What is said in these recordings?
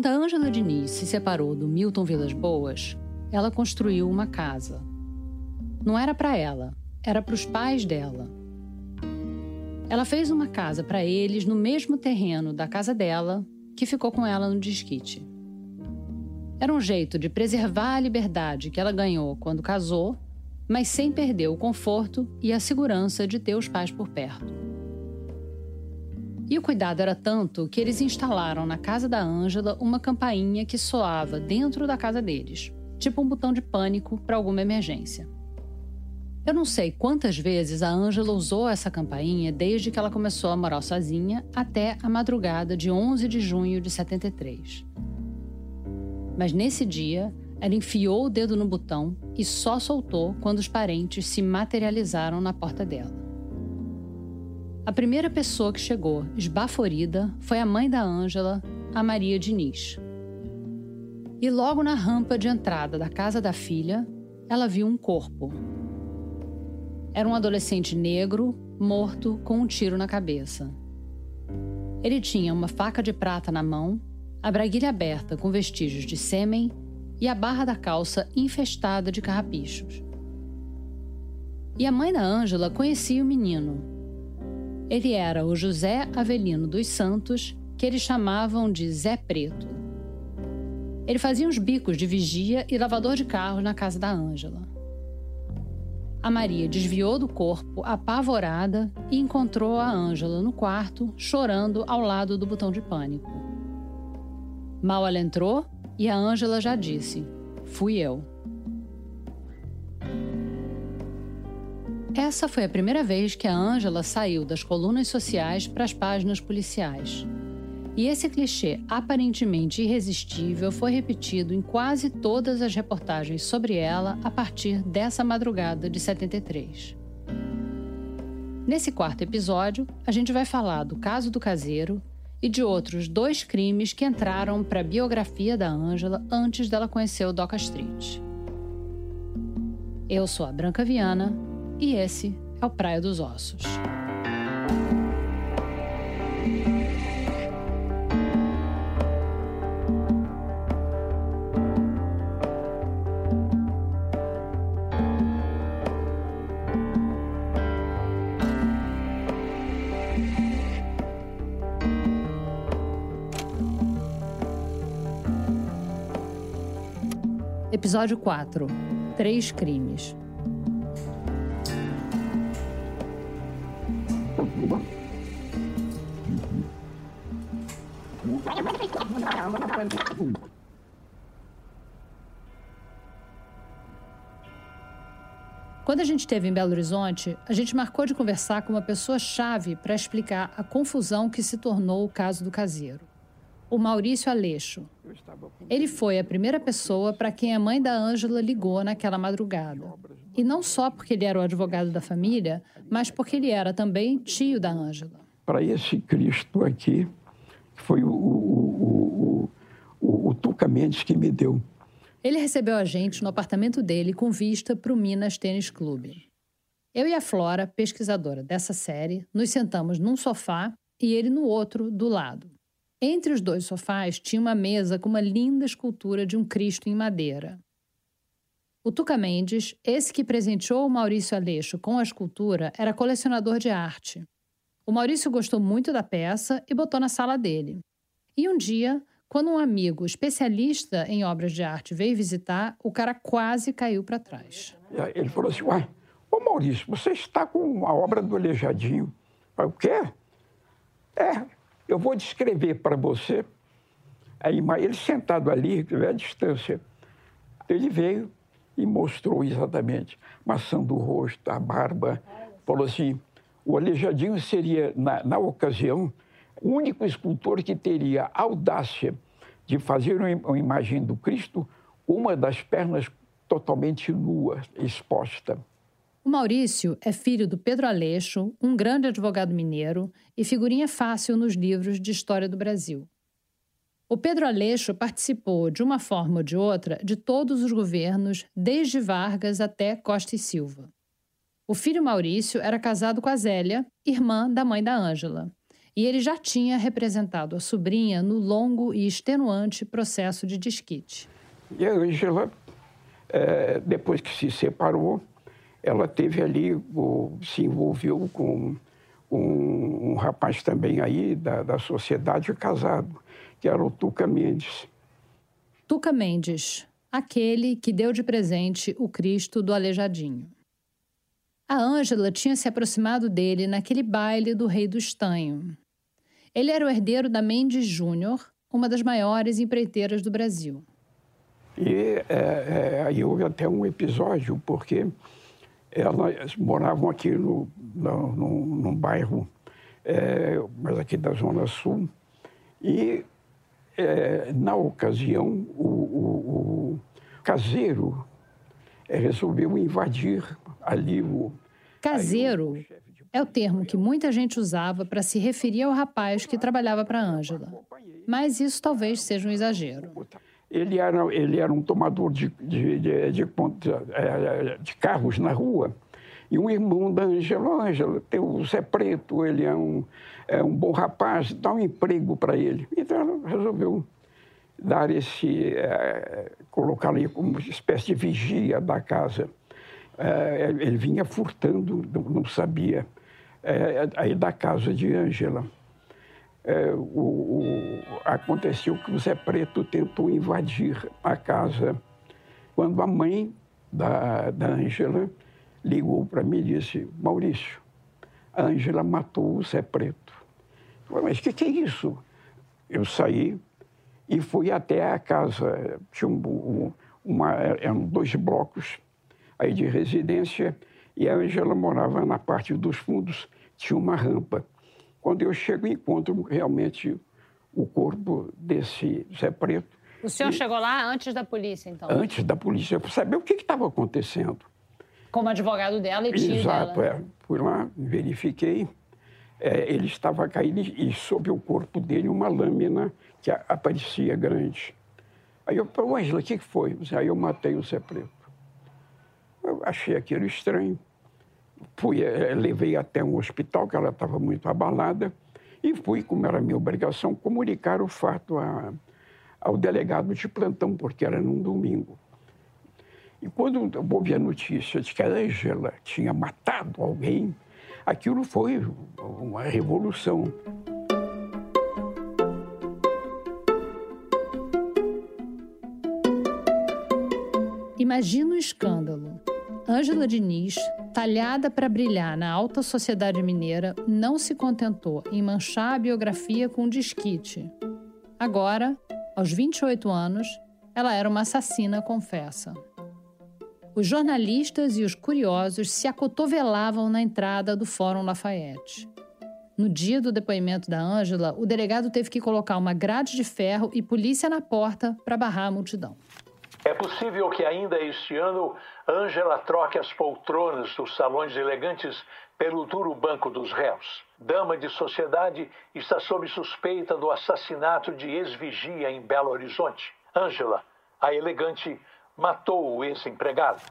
Quando a Ângela Diniz se separou do Milton Vilas Boas, ela construiu uma casa. Não era para ela, era para os pais dela. Ela fez uma casa para eles no mesmo terreno da casa dela, que ficou com ela no disquite. Era um jeito de preservar a liberdade que ela ganhou quando casou, mas sem perder o conforto e a segurança de ter os pais por perto. E o cuidado era tanto que eles instalaram na casa da Ângela uma campainha que soava dentro da casa deles, tipo um botão de pânico para alguma emergência. Eu não sei quantas vezes a Ângela usou essa campainha desde que ela começou a morar sozinha até a madrugada de 11 de junho de 73. Mas nesse dia, ela enfiou o dedo no botão e só soltou quando os parentes se materializaram na porta dela. A primeira pessoa que chegou, esbaforida, foi a mãe da Ângela, a Maria Diniz. E logo na rampa de entrada da casa da filha, ela viu um corpo. Era um adolescente negro, morto, com um tiro na cabeça. Ele tinha uma faca de prata na mão a braguilha aberta com vestígios de sêmen e a barra da calça infestada de carrapichos. E a mãe da Ângela conhecia o menino. Ele era o José Avelino dos Santos, que eles chamavam de Zé Preto. Ele fazia uns bicos de vigia e lavador de carros na casa da Ângela. A Maria desviou do corpo, apavorada, e encontrou a Ângela no quarto, chorando ao lado do botão de pânico. Mal ela entrou e a Ângela já disse: Fui eu. Essa foi a primeira vez que a Ângela saiu das colunas sociais para as páginas policiais. E esse clichê aparentemente irresistível foi repetido em quase todas as reportagens sobre ela a partir dessa madrugada de 73. Nesse quarto episódio, a gente vai falar do caso do caseiro e de outros dois crimes que entraram para a biografia da Ângela antes dela conhecer o Doca Street. Eu sou a Branca Viana e esse é o Praia dos Ossos. Episódio 4 Três crimes. Quando a gente esteve em Belo Horizonte, a gente marcou de conversar com uma pessoa-chave para explicar a confusão que se tornou o caso do caseiro o Maurício Aleixo. Ele foi a primeira pessoa para quem a mãe da Ângela ligou naquela madrugada. E não só porque ele era o advogado da família, mas porque ele era também tio da Ângela. Para esse Cristo aqui, foi o, o, o, o, Tuca Mendes que me deu. Ele recebeu a gente no apartamento dele com vista para o Minas Tênis Clube. Eu e a Flora, pesquisadora dessa série, nos sentamos num sofá e ele no outro, do lado. Entre os dois sofás tinha uma mesa com uma linda escultura de um Cristo em madeira. O Tuca Mendes, esse que presenteou o Maurício Aleixo com a escultura, era colecionador de arte. O Maurício gostou muito da peça e botou na sala dele. E um dia, quando um amigo especialista em obras de arte veio visitar, o cara quase caiu para trás. Ele falou assim: Uai, ô Maurício, você está com a obra do Aleijadinho. o quê? É, eu vou descrever para você a imagem. Ele sentado ali, à distância, ele veio e mostrou exatamente maçã do rosto, a barba. Falou assim: o Aleijadinho seria, na, na ocasião, o único escultor que teria audácia de fazer uma imagem do Cristo, uma das pernas totalmente nua, exposta. O Maurício é filho do Pedro Aleixo, um grande advogado mineiro e figurinha fácil nos livros de história do Brasil. O Pedro Aleixo participou, de uma forma ou de outra, de todos os governos, desde Vargas até Costa e Silva. O filho Maurício era casado com a Zélia, irmã da mãe da Ângela, e ele já tinha representado a sobrinha no longo e extenuante processo de desquite. E a Ângela, é, depois que se separou, ela teve ali, o, se envolveu com um, um, rapaz também aí da, da sociedade casado, que era o Tuca Mendes. Tuca Mendes, aquele que deu de presente o Cristo do Aleijadinho. A Ângela tinha se aproximado dele naquele baile do Rei do Estanho. Ele era o herdeiro da Mendes Júnior, uma das maiores empreiteiras do Brasil. E é, é, aí houve até um episódio, porque elas moravam aqui no, no, no, num bairro, é, mas aqui da Zona Sul, e é, na ocasião o, o, o caseiro resolveu invadir ali o. Caseiro o é o termo que muita gente usava para se referir ao rapaz que trabalhava para Ângela. Mas isso talvez seja um exagero. Ele era, ele era um tomador de, de, de, de, é, de carros na rua. E um irmão da Ângela, Ângela, o Zé Preto, ele é um, é um bom rapaz, dá um emprego para ele. Então ela resolveu dar esse, é, colocar ali como uma espécie de vigia da casa. É, ele vinha furtando, não sabia, é, aí da casa de Ângela. É, aconteceu que o Zé Preto tentou invadir a casa quando a mãe da Ângela ligou para mim e disse, Maurício, a Ângela matou o Zé Preto. Eu falei, mas o que, que é isso? Eu saí, e fui até a casa. Tinha um, uma, eram dois blocos aí de residência e a Angela morava na parte dos fundos, tinha uma rampa. Quando eu chego, encontro realmente o corpo desse Zé Preto. O senhor e, chegou lá antes da polícia, então? Antes da polícia, para saber o que estava acontecendo. Como advogado dela e tio Exato, dela. é. Fui lá, verifiquei. É, ele estava caído e sob o corpo dele uma lâmina que aparecia grande. Aí eu falei, Ângela, o que foi? Aí eu matei o Zé Preto. Eu achei aquilo estranho. Fui, eh, levei até um hospital, que ela estava muito abalada, e fui, como era minha obrigação, comunicar o fato a, ao delegado de plantão, porque era num domingo. E quando houve a notícia de que a Ângela tinha matado alguém, aquilo foi uma revolução. Imagina o escândalo. Ângela Diniz, talhada para brilhar na alta sociedade mineira, não se contentou em manchar a biografia com desquite. Agora, aos 28 anos, ela era uma assassina confessa. Os jornalistas e os curiosos se acotovelavam na entrada do Fórum Lafayette. No dia do depoimento da Ângela, o delegado teve que colocar uma grade de ferro e polícia na porta para barrar a multidão. É possível que ainda este ano Ângela troque as poltronas dos salões elegantes pelo duro banco dos réus. Dama de sociedade está sob suspeita do assassinato de ex-vigia em Belo Horizonte. Ângela, a elegante, matou o ex-empregado.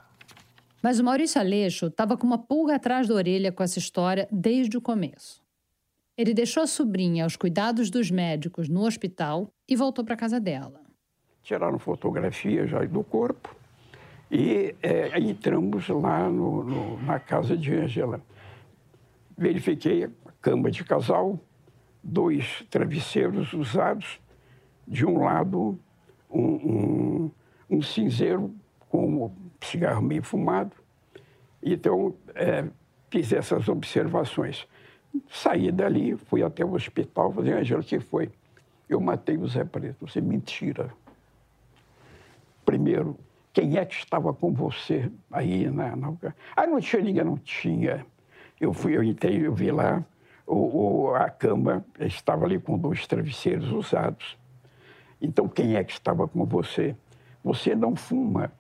Mas o Maurício Aleixo estava com uma pulga atrás da orelha com essa história desde o começo. Ele deixou a sobrinha aos cuidados dos médicos no hospital e voltou para casa dela tiraram fotografia já do corpo e é, entramos lá no, no, na casa de Angela. Verifiquei a cama de casal, dois travesseiros usados, de um lado um, um, um cinzeiro com cigarro meio fumado. Então, é, fiz essas observações. Saí dali, fui até o hospital, falei, Angela, o que foi? Eu matei o Zé Preto. Você mentira. Primeiro, quem é que estava com você aí na, na... Ah, não tinha ninguém, não tinha. Eu fui, eu entrei, eu vi lá, o, o, a cama estava ali com dois travesseiros usados. Então, quem é que estava com você? Você não fuma.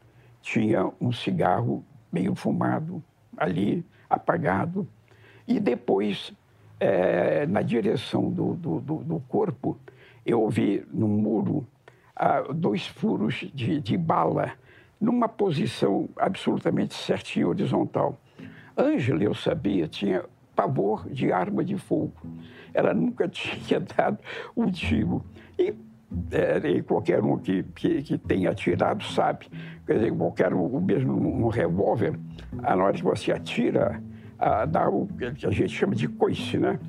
Tinha um cigarro meio fumado ali, apagado. E depois, é, na direção do, do, do, do corpo, eu ouvi no muro dois furos de, de bala numa posição absolutamente certinha, horizontal. Ângela, eu sabia, tinha pavor de arma de fogo. Ela nunca tinha dado um tiro. E, é, e qualquer um que, que, que, tenha atirado sabe. Quer dizer, qualquer um, mesmo um revólver, na hora que você atira, a, dá o que a gente chama de coice, né?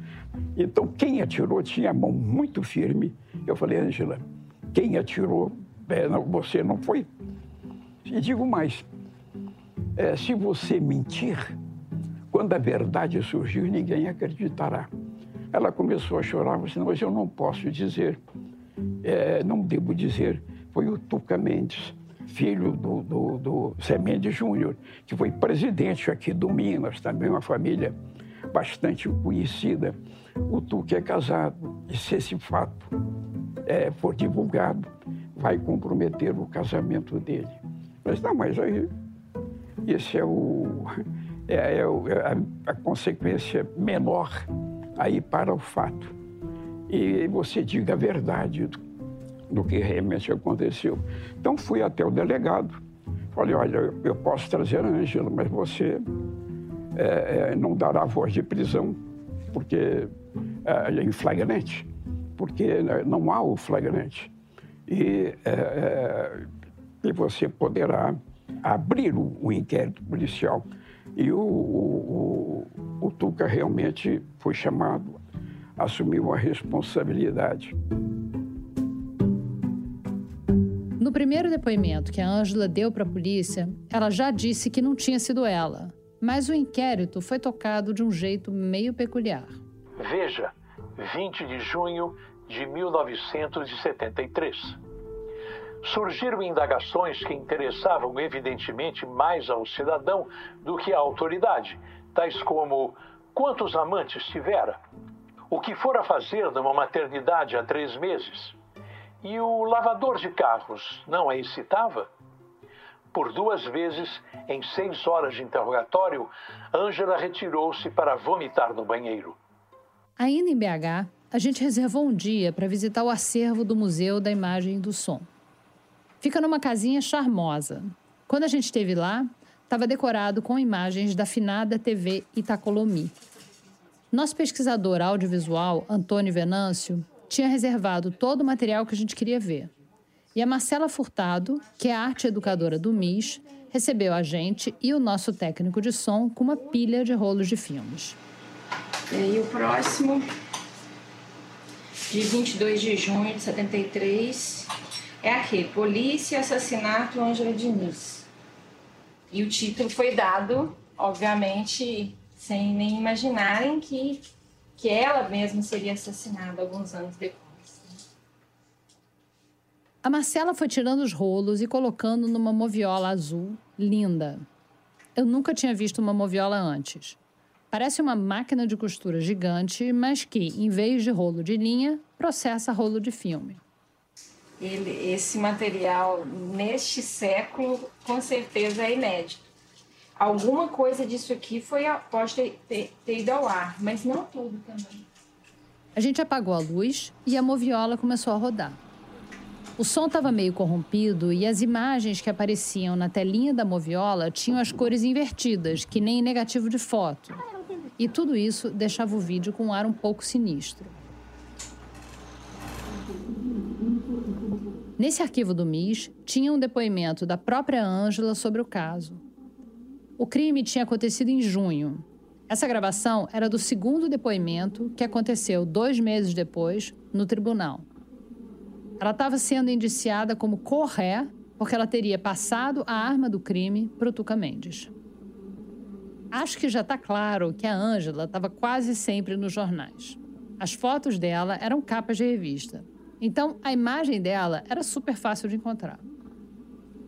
Então, quem atirou tinha a mão muito firme. Eu falei, Angela, quem atirou, é, não, você não foi. E digo mais, é, se você mentir, quando a verdade surgir, ninguém acreditará. Ela começou a chorar, mas eu não posso dizer, é, não devo dizer. Foi o Tuca Mendes, filho do, do, do Zé Mendes Júnior, que foi presidente aqui do Minas, também uma família bastante conhecida. O Tuca é casado, e se esse fato é, for divulgado, vai comprometer o casamento dele. Mas não, mas aí esse é o é, é, é a, a, consequência menor aí para o fato. E você diga a verdade do, do que realmente aconteceu. Então fui até o delegado, falei, olha, eu posso trazer a Ângela, mas você é, não dará voz de prisão, porque é, é em flagrante, porque né, não há o flagrante. E, é, e você poderá abrir o, o inquérito policial. E o, o, o Tuca realmente foi chamado, assumiu a responsabilidade. No primeiro depoimento que a Ângela deu para a polícia, ela já disse que não tinha sido ela. Mas o inquérito foi tocado de um jeito meio peculiar. Veja, 20 de junho de 1973 surgiram indagações que interessavam evidentemente mais ao cidadão do que à autoridade, tais como quantos amantes tivera, o que fora fazer numa maternidade há três meses, e o lavador de carros não a excitava? Por duas vezes, em seis horas de interrogatório, Ângela retirou-se para vomitar no banheiro. Ainda em BH, a gente reservou um dia para visitar o acervo do Museu da Imagem e do Som. Fica numa casinha charmosa. Quando a gente esteve lá, estava decorado com imagens da finada TV Itacolomi. Nosso pesquisador audiovisual, Antônio Venâncio, tinha reservado todo o material que a gente queria ver. E a Marcela Furtado, que é a arte educadora do MIS, recebeu a gente e o nosso técnico de som com uma pilha de rolos de filmes. E o próximo, de 22 de junho de 73, é aquele, Polícia Assassinato Ângela Diniz. E o título foi dado, obviamente, sem nem imaginarem que, que ela mesma seria assassinada alguns anos depois. Né? A Marcela foi tirando os rolos e colocando numa moviola azul linda. Eu nunca tinha visto uma moviola antes. Parece uma máquina de costura gigante, mas que, em vez de rolo de linha, processa rolo de filme ele, esse material neste século com certeza é inédito. Alguma coisa disso aqui foi pode ter, ter, ter ido ao ar, mas não tudo também. A gente apagou a luz e a moviola começou a rodar. O som estava meio corrompido e as imagens que apareciam na telinha da moviola tinham as cores invertidas, que nem negativo de foto. E tudo isso deixava o vídeo com um ar um pouco sinistro. Nesse arquivo do MIS, tinha um depoimento da própria Ângela sobre o caso. O crime tinha acontecido em junho. Essa gravação era do segundo depoimento que aconteceu dois meses depois no tribunal. Ela estava sendo indiciada como corré porque ela teria passado a arma do crime para o Tuca Mendes. Acho que já está claro que a Ângela estava quase sempre nos jornais. As fotos dela eram capas de revista. Então, a imagem dela era super fácil de encontrar.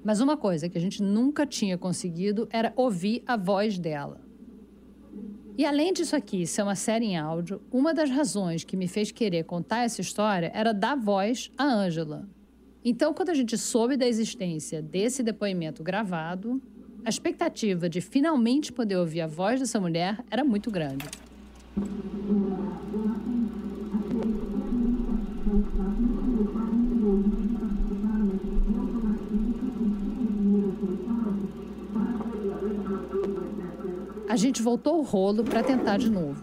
Mas uma coisa que a gente nunca tinha conseguido era ouvir a voz dela. E além disso aqui ser uma série em áudio, uma das razões que me fez querer contar essa história era dar voz a Ângela. Então, quando a gente soube da existência desse depoimento gravado, a expectativa de finalmente poder ouvir a voz dessa mulher era muito grande. a gente voltou o rolo para tentar de novo.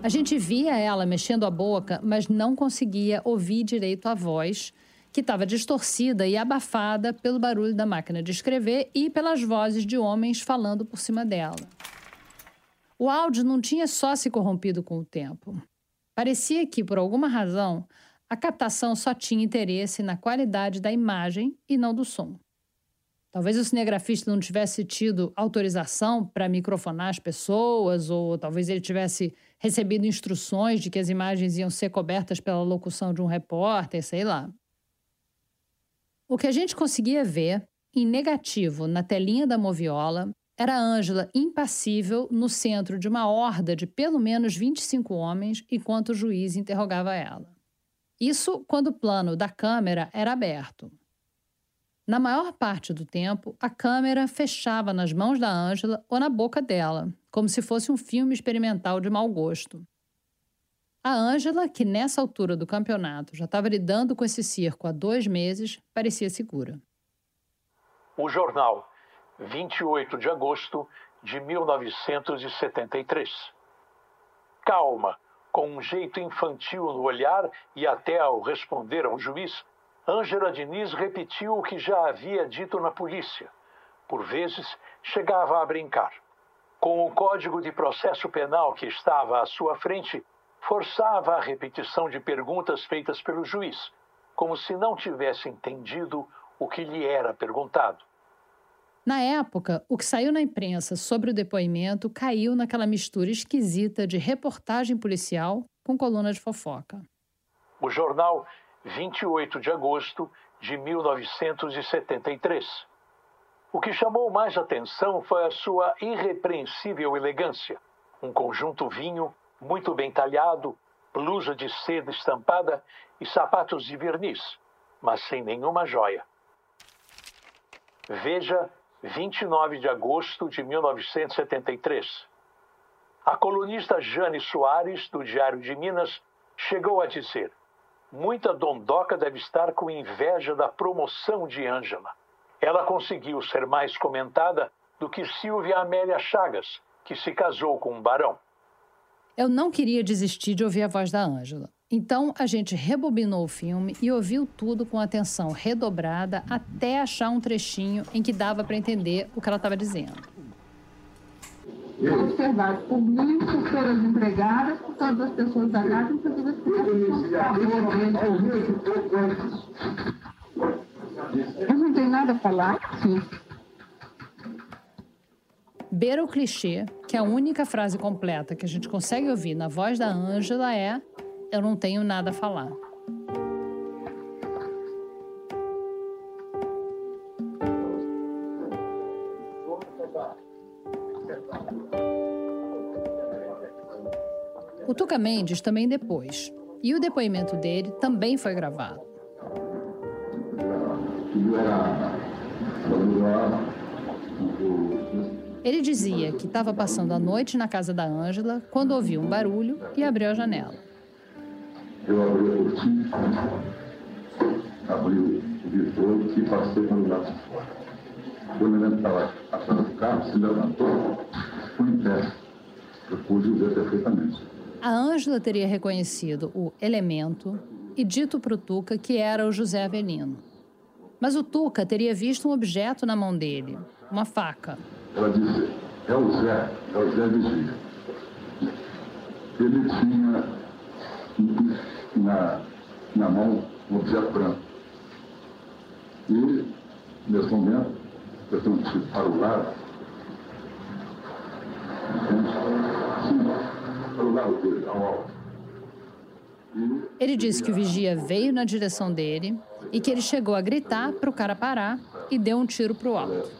A gente via ela mexendo a boca, mas não conseguia ouvir direito a voz que estava distorcida e abafada pelo barulho da máquina de escrever e pelas vozes de homens falando por cima dela. O áudio não tinha só se corrompido com o tempo. Parecia que, por alguma razão, a captação só tinha interesse na qualidade da imagem e não do som. Talvez o cinegrafista não tivesse tido autorização para microfonar as pessoas, ou talvez ele tivesse recebido instruções de que as imagens iam ser cobertas pela locução de um repórter, sei lá. O que a gente conseguia ver, em negativo, na telinha da moviola, era Ângela impassível no centro de uma horda de pelo menos 25 homens enquanto o juiz interrogava ela. Isso quando o plano da câmera era aberto. Na maior parte do tempo, a câmera fechava nas mãos da Ângela ou na boca dela, como se fosse um filme experimental de mau gosto. A Ângela, que nessa altura do campeonato já estava lidando com esse circo há dois meses, parecia segura. O jornal 28 de agosto de 1973. Calma, com um jeito infantil no olhar e até ao responder ao juiz, Ângela Diniz repetiu o que já havia dito na polícia. Por vezes, chegava a brincar. Com o Código de Processo Penal que estava à sua frente, forçava a repetição de perguntas feitas pelo juiz, como se não tivesse entendido o que lhe era perguntado. Na época, o que saiu na imprensa sobre o depoimento caiu naquela mistura esquisita de reportagem policial com coluna de fofoca. O jornal 28 de agosto de 1973. O que chamou mais atenção foi a sua irrepreensível elegância. Um conjunto vinho muito bem talhado, blusa de seda estampada e sapatos de verniz, mas sem nenhuma joia. Veja 29 de agosto de 1973. A colunista Jane Soares, do Diário de Minas, chegou a dizer: Muita dondoca deve estar com inveja da promoção de Ângela. Ela conseguiu ser mais comentada do que Silvia Amélia Chagas, que se casou com um barão. Eu não queria desistir de ouvir a voz da Ângela. Então a gente rebobinou o filme e ouviu tudo com atenção redobrada até achar um trechinho em que dava para entender o que ela estava dizendo. Observado por mim, por todas as empregadas, por todas as pessoas da casa, inclusive as pessoas Eu não tenho nada a falar, sim. Beira o clichê que a única frase completa que a gente consegue ouvir na voz da Ângela é eu não tenho nada a falar. O Tuca Mendes também depois. E o depoimento dele também foi gravado. Ele dizia que estava passando a noite na casa da Ângela quando ouviu um barulho e abriu a janela. Eu abri a cortina, abri o visor e passei para o lado de fora. O elemento estava atrás do carro, se levantou, foi em pé. Eu pude ver perfeitamente. A Ângela teria reconhecido o elemento e dito para o Tuca que era o José Avelino. Mas o Tuca teria visto um objeto na mão dele, uma faca. Ela disse, é o Zé, é o Zé Vigia. Ele tinha na, na mão um objeto branco. E, nesse momento, eu tenho que para o lado, sim, para o lado dele, ao alto. Ele disse que o vigia veio na direção dele e que ele chegou a gritar para o cara parar e deu um tiro para o alto.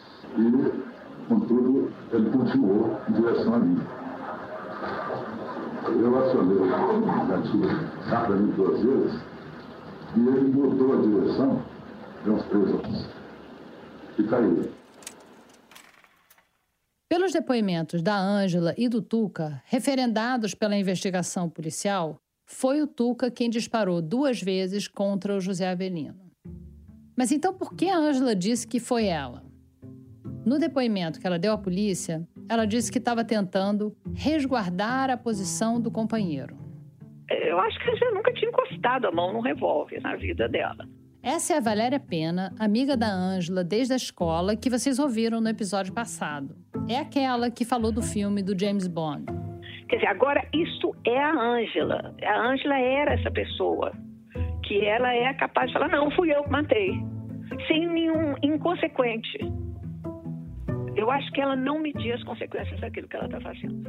Contudo, ele continuou em direção a mim. Eu acionei o gatilho rapidamente duas vezes e ele mudou a direção de uns três homens e caiu. Pelos depoimentos da Ângela e do Tuca, referendados pela investigação policial, foi o Tuca quem disparou duas vezes contra o José Avelino. Mas então por que a Ângela disse que foi ela? No depoimento que ela deu à polícia, ela disse que estava tentando resguardar a posição do companheiro. Eu acho que ela nunca tinha encostado a mão no revólver na vida dela. Essa é a Valéria Pena, amiga da Ângela desde a escola, que vocês ouviram no episódio passado. É aquela que falou do filme do James Bond. Quer dizer, agora isso é a Ângela. A Ângela era essa pessoa que ela é capaz de falar: não, fui eu que matei, sem nenhum inconsequente. Eu acho que ela não media as consequências daquilo que ela está fazendo.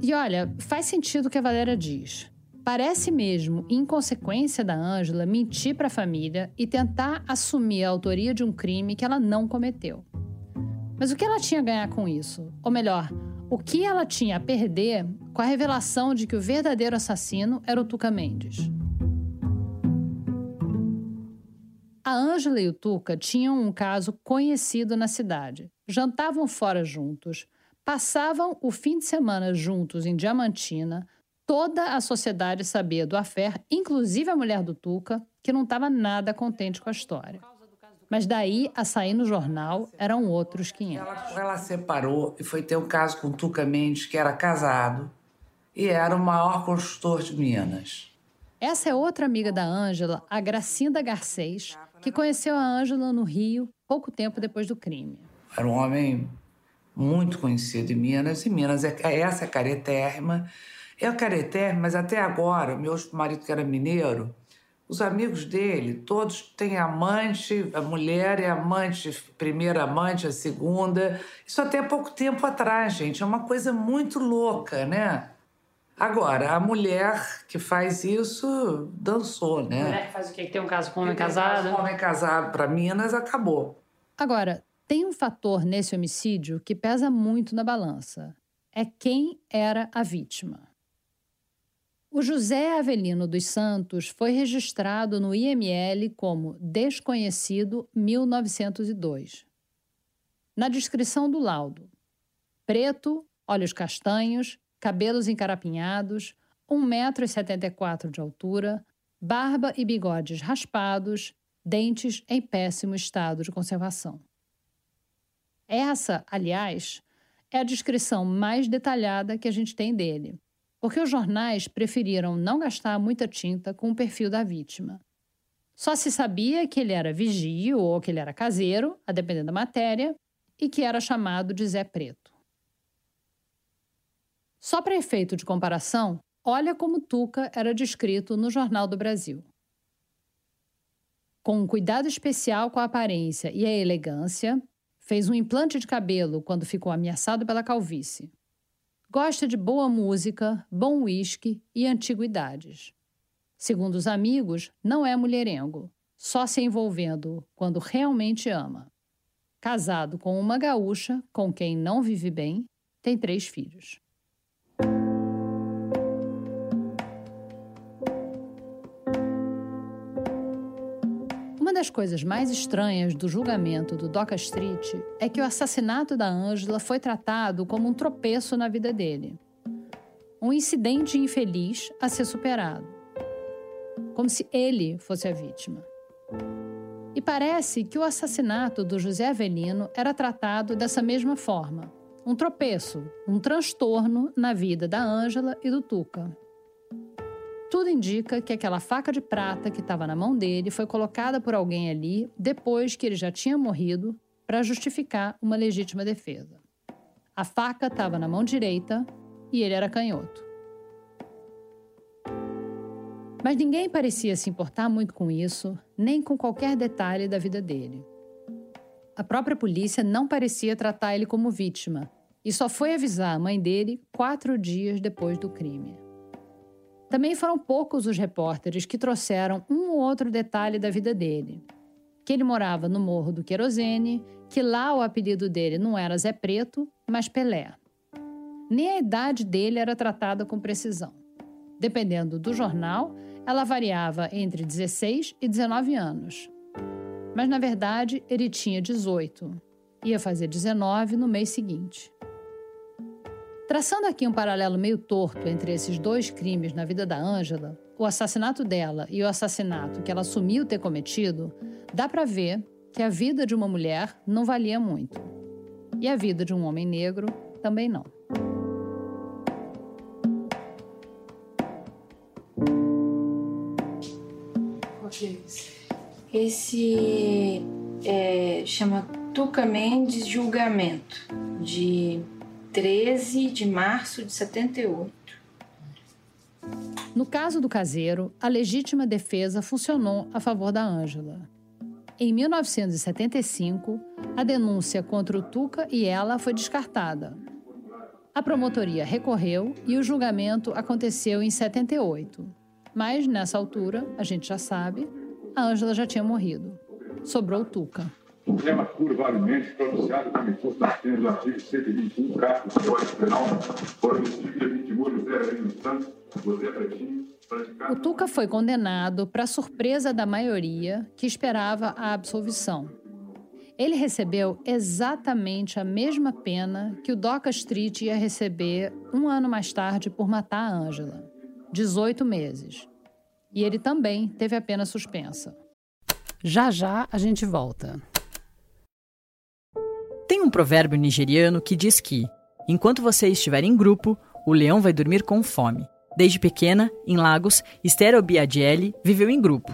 E olha, faz sentido o que a Valéria diz. Parece mesmo inconsequência da Ângela mentir para a família e tentar assumir a autoria de um crime que ela não cometeu. Mas o que ela tinha a ganhar com isso? Ou melhor, o que ela tinha a perder com a revelação de que o verdadeiro assassino era o Tuca Mendes? A Ângela e o Tuca tinham um caso conhecido na cidade. Jantavam fora juntos, passavam o fim de semana juntos em Diamantina Toda a sociedade sabia do affair, inclusive a mulher do Tuca, que não estava nada contente com a história. Mas daí a sair no jornal eram outros 500. Ela, ela separou e foi ter um caso com o Tuca Mendes, que era casado e era o maior construtor de Minas. Essa é outra amiga da Ângela, a Gracinda Garcês, que conheceu a Ângela no Rio pouco tempo depois do crime. Era um homem muito conhecido em Minas, e Minas é essa é caretérrima é o Careté, mas até agora, meu marido que era mineiro, os amigos dele, todos têm amante, a mulher é amante, primeira amante, a segunda. Isso até pouco tempo atrás, gente. É uma coisa muito louca, né? Agora, a mulher que faz isso dançou, né? A mulher que faz o quê? Que tem um caso com um homem casado? Um homem casado para Minas, acabou. Agora, tem um fator nesse homicídio que pesa muito na balança. É quem era a vítima. O José Avelino dos Santos foi registrado no IML como desconhecido 1902. Na descrição do laudo: preto, olhos castanhos, cabelos encarapinhados, 1,74m de altura, barba e bigodes raspados, dentes em péssimo estado de conservação. Essa, aliás, é a descrição mais detalhada que a gente tem dele porque os jornais preferiram não gastar muita tinta com o perfil da vítima. Só se sabia que ele era vigio ou que ele era caseiro, a depender da matéria, e que era chamado de Zé Preto. Só para efeito de comparação, olha como Tuca era descrito no Jornal do Brasil. Com um cuidado especial com a aparência e a elegância, fez um implante de cabelo quando ficou ameaçado pela calvície. Gosta de boa música, bom uísque e antiguidades. Segundo os amigos, não é mulherengo, só se envolvendo quando realmente ama. Casado com uma gaúcha com quem não vive bem, tem três filhos. Das coisas mais estranhas do julgamento do Doca Street é que o assassinato da Ângela foi tratado como um tropeço na vida dele. Um incidente infeliz a ser superado. Como se ele fosse a vítima. E parece que o assassinato do José Avelino era tratado dessa mesma forma. Um tropeço, um transtorno na vida da Ângela e do Tuca. Tudo indica que aquela faca de prata que estava na mão dele foi colocada por alguém ali depois que ele já tinha morrido para justificar uma legítima defesa. A faca estava na mão direita e ele era canhoto. Mas ninguém parecia se importar muito com isso, nem com qualquer detalhe da vida dele. A própria polícia não parecia tratar ele como vítima e só foi avisar a mãe dele quatro dias depois do crime. Também foram poucos os repórteres que trouxeram um ou outro detalhe da vida dele. Que ele morava no Morro do Querosene, que lá o apelido dele não era Zé Preto, mas Pelé. Nem a idade dele era tratada com precisão. Dependendo do jornal, ela variava entre 16 e 19 anos. Mas na verdade ele tinha 18. Ia fazer 19 no mês seguinte. Traçando aqui um paralelo meio torto entre esses dois crimes na vida da Ângela, o assassinato dela e o assassinato que ela assumiu ter cometido, dá para ver que a vida de uma mulher não valia muito. E a vida de um homem negro também não. Esse é, chama Tuca Mendes Julgamento, de 13 de março de 78. No caso do caseiro, a legítima defesa funcionou a favor da Ângela. Em 1975, a denúncia contra o Tuca e ela foi descartada. A promotoria recorreu e o julgamento aconteceu em 78. Mas, nessa altura, a gente já sabe, a Ângela já tinha morrido. Sobrou o Tuca. Curvamente pronunciado como importante do artigo 121, caput do Código Penal, por homicídio de Pretinho, o Tuca foi condenado para surpresa da maioria que esperava a absolvição. Ele recebeu exatamente a mesma pena que o Doca Street ia receber um ano mais tarde por matar a Ângela 18 meses. E ele também teve a pena suspensa. Já já a gente volta. Tem um provérbio nigeriano que diz que, enquanto você estiver em grupo, o leão vai dormir com fome. Desde pequena, em Lagos, Esther Obiadiele viveu em grupo.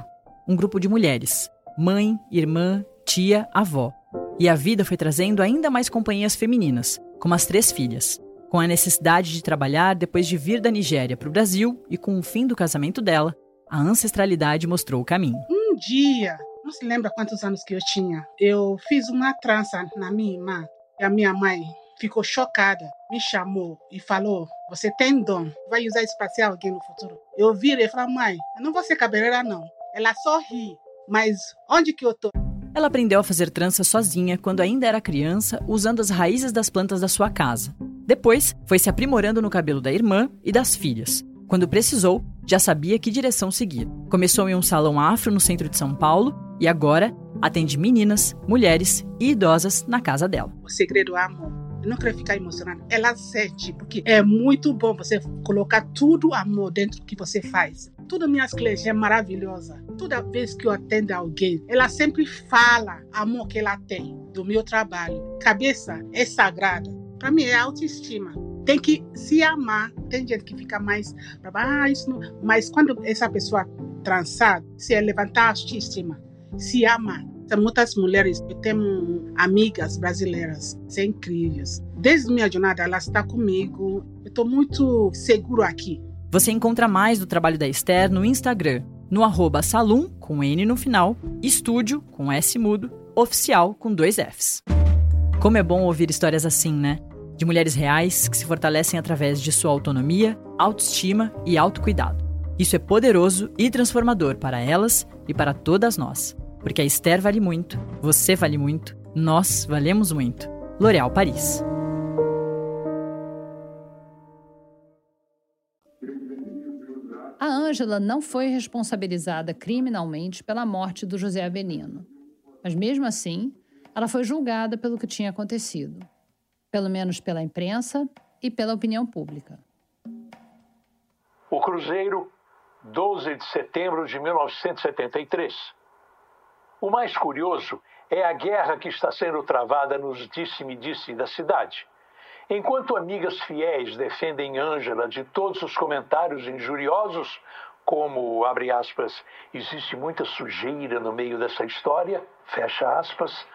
Um grupo de mulheres. Mãe, irmã, tia, avó. E a vida foi trazendo ainda mais companhias femininas, como as três filhas. Com a necessidade de trabalhar depois de vir da Nigéria para o Brasil e com o fim do casamento dela, a ancestralidade mostrou o caminho. Um dia, não se lembra quantos anos que eu tinha, eu fiz uma trança na minha irmã. E a minha mãe ficou chocada, me chamou e falou: Você tem dom, vai usar isso para ser alguém no futuro. Eu virei e falei: Mãe, eu não vou ser cabeleireira, não. Ela só ri, mas onde que eu tô? Ela aprendeu a fazer trança sozinha quando ainda era criança, usando as raízes das plantas da sua casa. Depois, foi se aprimorando no cabelo da irmã e das filhas. Quando precisou, já sabia que direção seguir. Começou em um salão afro no centro de São Paulo e agora atende meninas, mulheres e idosas na casa dela. O segredo é amor eu não quero ficar emocionada. Ela sente, porque é muito bom você colocar tudo amor dentro do que você faz. Todas minhas clientes é maravilhosa. Toda vez que eu atendo alguém, ela sempre fala amor que ela tem do meu trabalho. Cabeça é sagrada. Para mim é autoestima. Tem que se amar. Tem gente que fica mais ah, isso não. Mas quando essa pessoa transar, se levantar a autoestima, se amar, Muitas mulheres, eu tenho amigas brasileiras, são incríveis. Desde minha jornada, ela está comigo. Eu estou muito seguro aqui. Você encontra mais do trabalho da Esther no Instagram, no arroba salum, com N no final, estúdio, com S mudo, oficial, com dois Fs. Como é bom ouvir histórias assim, né? De mulheres reais que se fortalecem através de sua autonomia, autoestima e autocuidado. Isso é poderoso e transformador para elas e para todas nós. Porque a Esther vale muito, você vale muito, nós valemos muito. L'Oréal Paris. A Ângela não foi responsabilizada criminalmente pela morte do José Avelino. Mas mesmo assim, ela foi julgada pelo que tinha acontecido, pelo menos pela imprensa e pela opinião pública. O Cruzeiro, 12 de setembro de 1973. O mais curioso é a guerra que está sendo travada nos disse-me-disse da cidade. Enquanto amigas fiéis defendem Ângela de todos os comentários injuriosos, como, abre aspas, existe muita sujeira no meio dessa história, fecha aspas,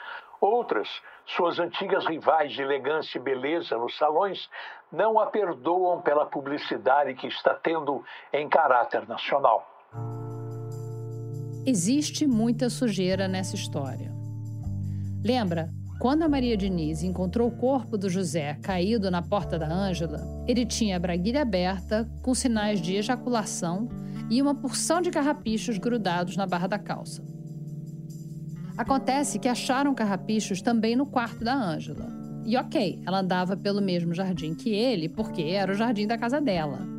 outras, suas antigas rivais de elegância e beleza nos salões, não a perdoam pela publicidade que está tendo em caráter nacional. Existe muita sujeira nessa história. Lembra, quando a Maria Diniz encontrou o corpo do José caído na porta da Ângela, ele tinha a braguilha aberta, com sinais de ejaculação e uma porção de carrapichos grudados na barra da calça. Acontece que acharam carrapichos também no quarto da Ângela. E ok, ela andava pelo mesmo jardim que ele, porque era o jardim da casa dela.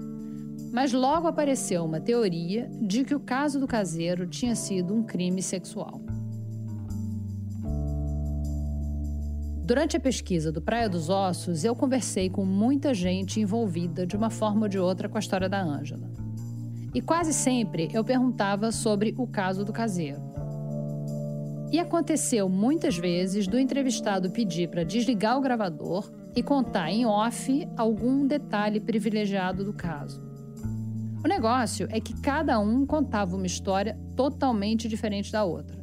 Mas logo apareceu uma teoria de que o caso do caseiro tinha sido um crime sexual. Durante a pesquisa do Praia dos Ossos, eu conversei com muita gente envolvida de uma forma ou de outra com a história da Ângela. E quase sempre eu perguntava sobre o caso do caseiro. E aconteceu muitas vezes do entrevistado pedir para desligar o gravador e contar em off algum detalhe privilegiado do caso. O negócio é que cada um contava uma história totalmente diferente da outra.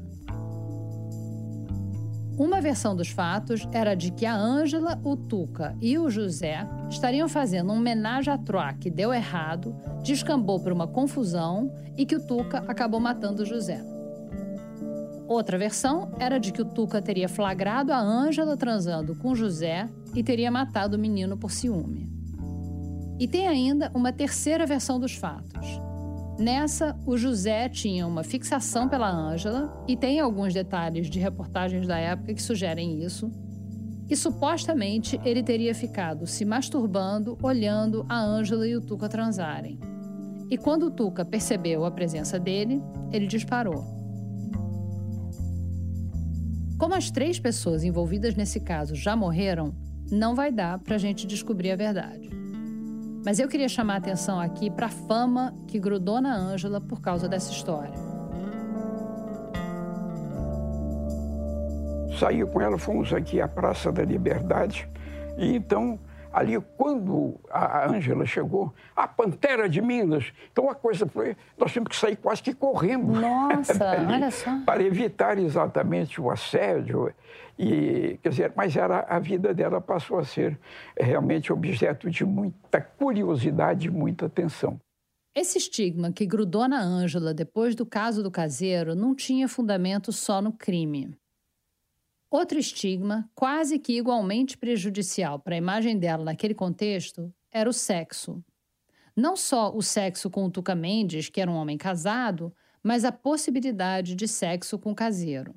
Uma versão dos fatos era de que a Ângela, o Tuca e o José estariam fazendo um homenagem à Troá que deu errado, descambou por uma confusão e que o Tuca acabou matando o José. Outra versão era de que o Tuca teria flagrado a Ângela transando com José e teria matado o menino por ciúme. E tem ainda uma terceira versão dos fatos. Nessa, o José tinha uma fixação pela Ângela, e tem alguns detalhes de reportagens da época que sugerem isso. E supostamente ele teria ficado se masturbando olhando a Ângela e o Tuca transarem. E quando o Tuca percebeu a presença dele, ele disparou. Como as três pessoas envolvidas nesse caso já morreram, não vai dar para a gente descobrir a verdade. Mas eu queria chamar a atenção aqui para a fama que grudou na Ângela por causa dessa história. Saí com ela, fomos aqui à Praça da Liberdade, e então ali quando a Ângela chegou, a Pantera de Minas. Então a coisa foi, nós tínhamos que sair quase que correndo. Nossa, olha só. Para evitar exatamente o assédio. E, quer dizer, mas era, a vida dela passou a ser realmente objeto de muita curiosidade e muita atenção. Esse estigma que grudou na Ângela depois do caso do caseiro não tinha fundamento só no crime. Outro estigma, quase que igualmente prejudicial para a imagem dela naquele contexto, era o sexo. Não só o sexo com o Tuca Mendes, que era um homem casado, mas a possibilidade de sexo com o caseiro.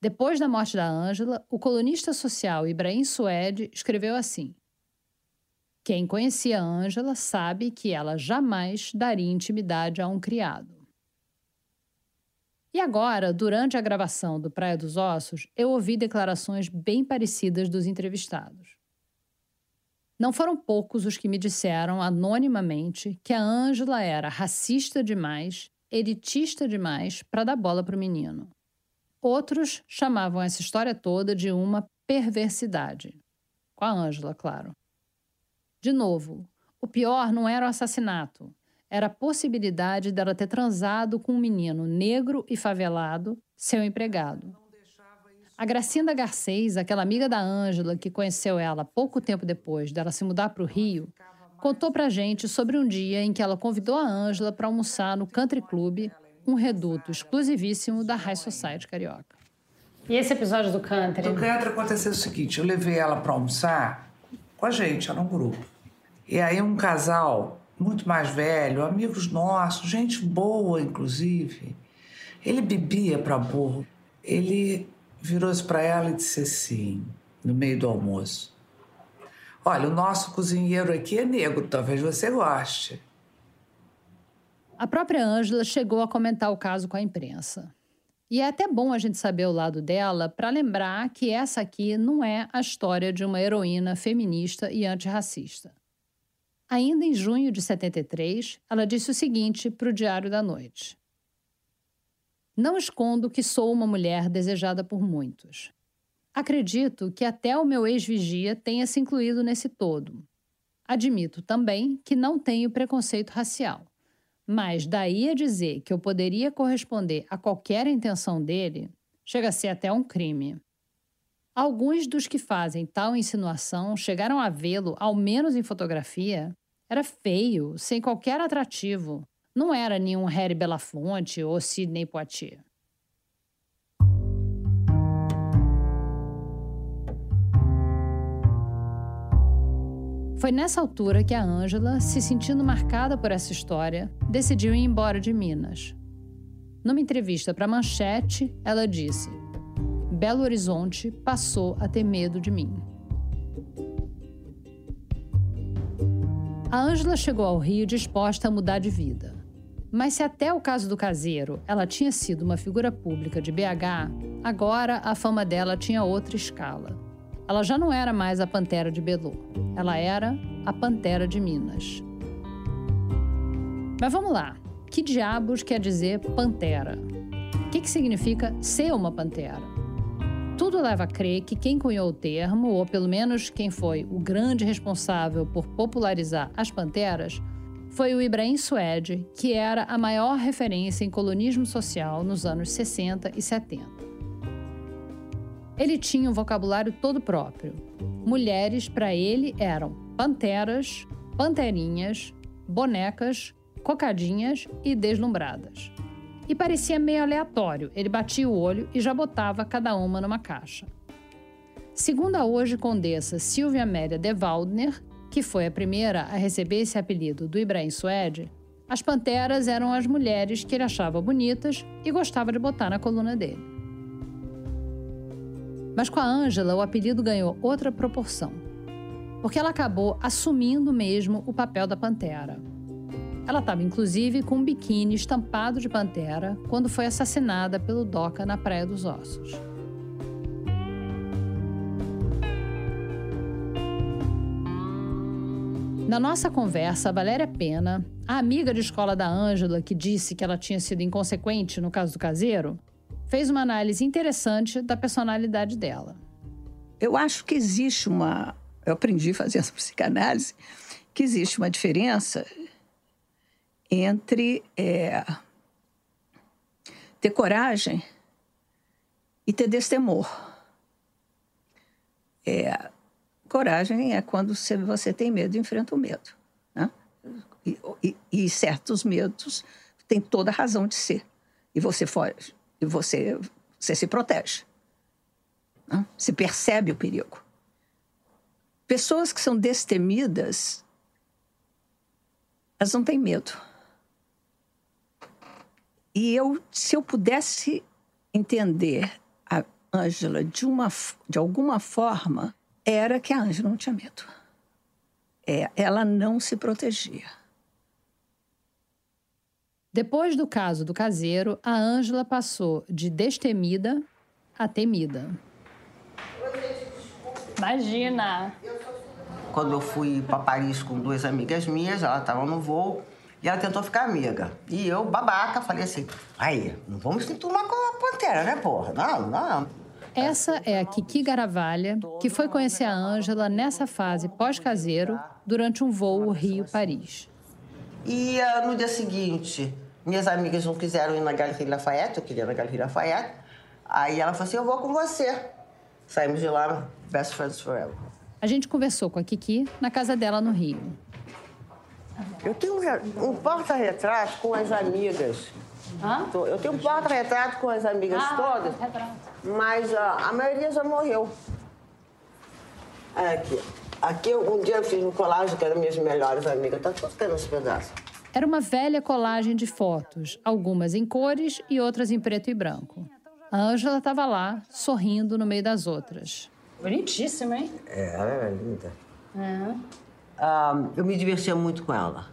Depois da morte da Ângela, o colunista social Ibrahim Suede escreveu assim: Quem conhecia Ângela sabe que ela jamais daria intimidade a um criado. E agora, durante a gravação do Praia dos Ossos, eu ouvi declarações bem parecidas dos entrevistados. Não foram poucos os que me disseram anonimamente que a Ângela era racista demais, elitista demais para dar bola para o menino. Outros chamavam essa história toda de uma perversidade. Com a Ângela, claro. De novo, o pior não era o assassinato, era a possibilidade dela ter transado com um menino negro e favelado, seu empregado. A Gracinda Garcês, aquela amiga da Ângela que conheceu ela pouco tempo depois dela se mudar para o Rio, contou pra gente sobre um dia em que ela convidou a Ângela para almoçar no Country Club, um reduto exclusivíssimo da High Society carioca. E esse episódio do Country? Do Country aconteceu o seguinte: eu levei ela para almoçar com a gente, era um grupo. E aí um casal muito mais velho, amigos nossos, gente boa, inclusive. Ele bebia para burro. Ele virou-se para ela e disse assim, no meio do almoço: Olha, o nosso cozinheiro aqui é negro, talvez você goste. A própria Ângela chegou a comentar o caso com a imprensa. E é até bom a gente saber o lado dela para lembrar que essa aqui não é a história de uma heroína feminista e antirracista. Ainda em junho de 73, ela disse o seguinte para o Diário da Noite: Não escondo que sou uma mulher desejada por muitos. Acredito que até o meu ex-vigia tenha se incluído nesse todo. Admito também que não tenho preconceito racial. Mas daí a dizer que eu poderia corresponder a qualquer intenção dele, chega a ser até um crime. Alguns dos que fazem tal insinuação chegaram a vê-lo, ao menos em fotografia. Era feio, sem qualquer atrativo. Não era nenhum Harry Belafonte ou Sidney Poitier. Foi nessa altura que a Ângela, se sentindo marcada por essa história, decidiu ir embora de Minas. Numa entrevista para Manchete, ela disse: Belo Horizonte passou a ter medo de mim. A Ângela chegou ao Rio disposta a mudar de vida. Mas se até o caso do caseiro ela tinha sido uma figura pública de BH, agora a fama dela tinha outra escala. Ela já não era mais a Pantera de Belo, ela era a Pantera de Minas. Mas vamos lá, que diabos quer dizer Pantera? que, que significa ser uma pantera? Tudo leva a crer que quem cunhou o termo, ou pelo menos quem foi o grande responsável por popularizar as panteras, foi o Ibrahim Suede, que era a maior referência em colonismo social nos anos 60 e 70. Ele tinha um vocabulário todo próprio. Mulheres, para ele, eram panteras, panterinhas, bonecas, cocadinhas e deslumbradas. E parecia meio aleatório, ele batia o olho e já botava cada uma numa caixa. Segundo a hoje condessa Silvia Amélia de Waldner, que foi a primeira a receber esse apelido do Ibrahim Suede, as panteras eram as mulheres que ele achava bonitas e gostava de botar na coluna dele. Mas com a Ângela, o apelido ganhou outra proporção, porque ela acabou assumindo mesmo o papel da pantera. Ela estava inclusive com um biquíni estampado de pantera quando foi assassinada pelo Doca na Praia dos Ossos. Na nossa conversa, Valéria Pena, a amiga de escola da Ângela que disse que ela tinha sido inconsequente no caso do caseiro, fez uma análise interessante da personalidade dela. Eu acho que existe uma. Eu aprendi fazendo psicanálise que existe uma diferença entre é, ter coragem e ter destemor. É, coragem é quando você, tem medo e enfrenta o medo. Né? E, e, e, certos medos têm toda a razão de ser. E você foge, e você, você se protege. Né? Se percebe o perigo. Pessoas que são destemidas, elas não têm medo. E eu, se eu pudesse entender a Ângela de, uma, de alguma forma, era que a Ângela não tinha medo. É, ela não se protegia. Depois do caso do caseiro, a Ângela passou de destemida a temida. Imagina! Quando eu fui para Paris com duas amigas minhas, elas estavam no voo, e ela tentou ficar amiga. E eu, babaca, falei assim: aí, não vamos se enturmar com a pantera, né, porra? Não, não. Essa é a Kiki Garavalha, que foi conhecer a Ângela nessa fase pós-caseiro, durante um voo Rio-Paris. E uh, no dia seguinte, minhas amigas não quiseram ir na Galeria Lafayette, eu queria ir na Galeria Lafayette. Aí ela falou assim: eu vou com você. Saímos de lá, best friends forever. A gente conversou com a Kiki na casa dela no Rio. Eu tenho um, um porta-retrato com as amigas. Hã? Eu tenho um porta-retrato com as amigas ah, todas, retrato. mas uh, a maioria já morreu. Aqui. Aqui, um dia eu fiz um colagem que eram minhas melhores amigas. Tá tudo caindo nesse pedaço. Era uma velha colagem de fotos, algumas em cores e outras em preto e branco. A Ângela estava lá, sorrindo no meio das outras. Bonitíssima, hein? É, ela era linda. É. Uh, eu me divertia muito com ela.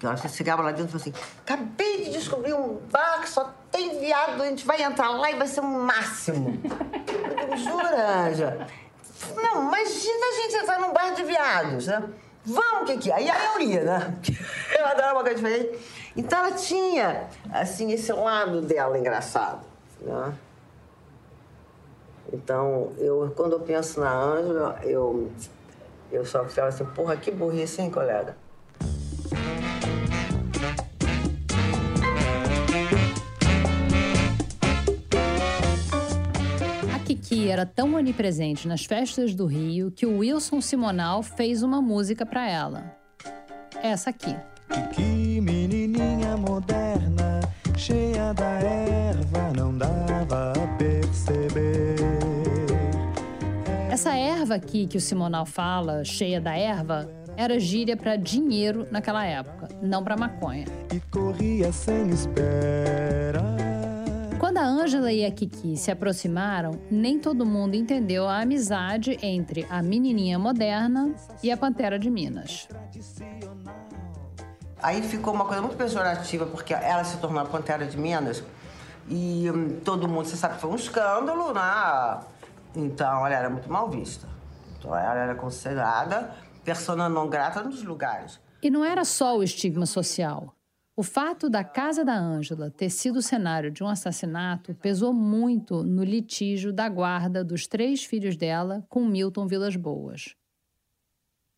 Ela chegava lá dentro e falava assim: acabei de descobrir um bar que só tem viado, a gente vai entrar lá e vai ser um máximo. jura, Anja? Não, imagina a gente entrar num bar de viados, né? Vamos, que que é? Aí, eu ia, né? Eu adorava uma coisa diferente. Então ela tinha, assim, esse lado dela engraçado, né? Então, eu, quando eu penso na Ângela, eu eu só ficava assim, porra, que burrice, hein, colega? Era tão onipresente nas festas do Rio que o Wilson Simonal fez uma música para ela. Essa aqui. Kiki, menininha moderna, cheia da erva, não dava a perceber. Essa erva aqui que o Simonal fala, cheia da erva, era gíria para dinheiro naquela época, não para maconha. E corria sem espera. Quando a Ângela e a Kiki se aproximaram, nem todo mundo entendeu a amizade entre a menininha moderna e a Pantera de Minas. Aí ficou uma coisa muito pejorativa, porque ela se tornou a Pantera de Minas e hum, todo mundo, você sabe, foi um escândalo, né? Então, ela era muito mal vista. Então, ela era considerada persona não grata nos lugares. E não era só o estigma social. O fato da casa da Ângela ter sido cenário de um assassinato pesou muito no litígio da guarda dos três filhos dela com Milton Vilas Boas.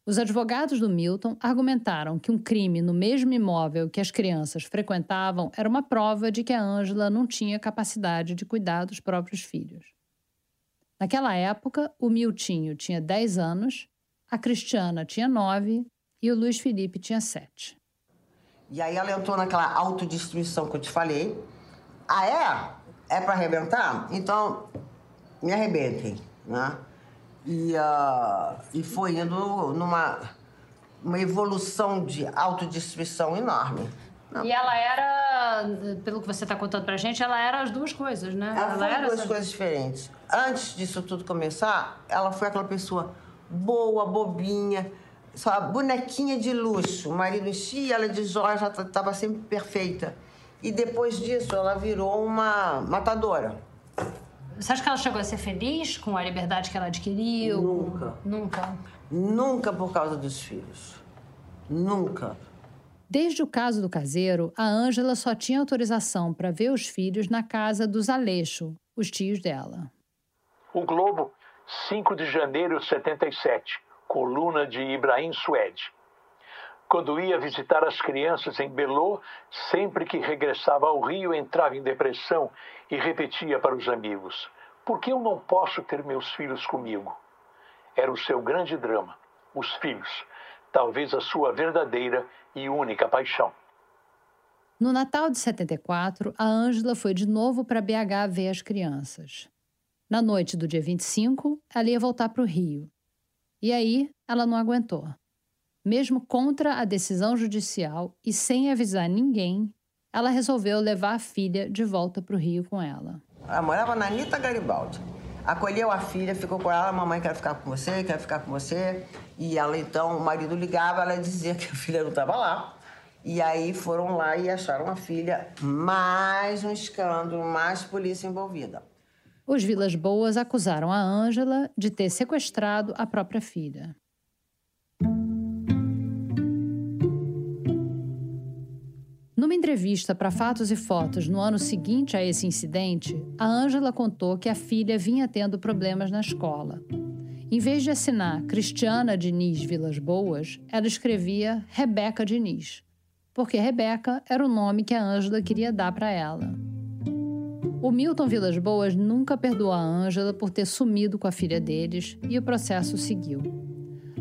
Os advogados do Milton argumentaram que um crime no mesmo imóvel que as crianças frequentavam era uma prova de que a Ângela não tinha capacidade de cuidar dos próprios filhos. Naquela época, o Miltinho tinha 10 anos, a Cristiana tinha 9 e o Luiz Felipe tinha 7. E aí ela entrou naquela autodestruição que eu te falei. Ah, é? É pra arrebentar? Então, me arrebentem, né? E, uh, e foi indo numa uma evolução de autodestruição enorme. Não. E ela era, pelo que você está contando pra gente, ela era as duas coisas, né? Ela, foi era duas essa- coisas diferentes. Antes disso tudo começar, ela foi aquela pessoa boa, bobinha, só bonequinha de luxo. O marido enchia ela de joia, já estava sempre perfeita. E depois disso, ela virou uma matadora. Você acha que ela chegou a ser feliz com a liberdade que ela adquiriu? Nunca. Nunca. Nunca por causa dos filhos. Nunca. Desde o caso do caseiro, a Ângela só tinha autorização para ver os filhos na casa dos Aleixo, os tios dela. O Globo, 5 de janeiro de 77, coluna de Ibrahim Suede. Quando ia visitar as crianças em Belô, sempre que regressava ao Rio entrava em depressão e repetia para os amigos: Por que eu não posso ter meus filhos comigo? Era o seu grande drama, os filhos, talvez a sua verdadeira e única paixão. No Natal de 74, a Ângela foi de novo para BH ver as crianças. Na noite do dia 25, ela ia voltar para o Rio. E aí, ela não aguentou. Mesmo contra a decisão judicial e sem avisar ninguém, ela resolveu levar a filha de volta para o Rio com ela. Ela morava na Anitta Garibaldi. Acolheu a filha, ficou com ela, mamãe quer ficar com você, quer ficar com você. E ela então, o marido ligava, ela dizia que a filha não estava lá. E aí foram lá e acharam a filha, mais um escândalo, mais polícia envolvida. Os Vilas Boas acusaram a Ângela de ter sequestrado a própria filha. Numa entrevista para Fatos e Fotos no ano seguinte a esse incidente, a Ângela contou que a filha vinha tendo problemas na escola. Em vez de assinar Cristiana Diniz Vilas Boas, ela escrevia Rebeca Diniz, porque Rebeca era o nome que a Ângela queria dar para ela. O Milton Vilas Boas nunca perdoou a Ângela por ter sumido com a filha deles e o processo seguiu.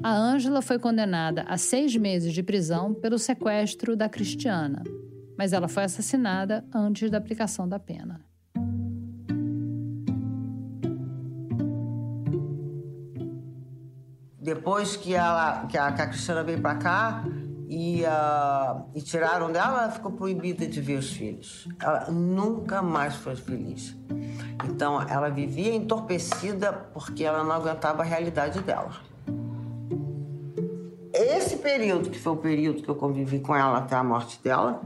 A Ângela foi condenada a seis meses de prisão pelo sequestro da Cristiana, mas ela foi assassinada antes da aplicação da pena. Depois que, ela, que, a, que a Cristiana veio pra cá e, ah, e tiraram dela, ela ficou proibida de ver os filhos. Ela nunca mais foi feliz. Então, ela vivia entorpecida porque ela não aguentava a realidade dela. Esse período, que foi o período que eu convivi com ela até a morte dela,